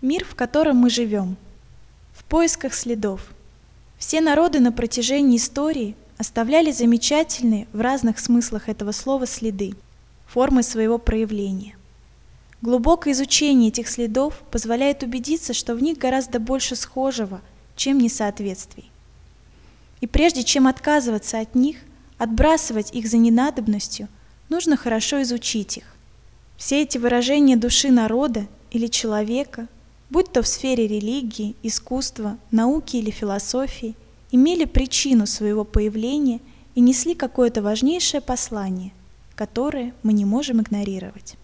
Мир, в котором мы живем. В поисках следов. Все народы на протяжении истории оставляли замечательные в разных смыслах этого слова следы, формы своего проявления. Глубокое изучение этих следов позволяет убедиться, что в них гораздо больше схожего, чем несоответствий. И прежде чем отказываться от них, отбрасывать их за ненадобностью, нужно хорошо изучить их. Все эти выражения души народа или человека – будь то в сфере религии, искусства, науки или философии, имели причину своего появления и несли какое-то важнейшее послание, которое мы не можем игнорировать.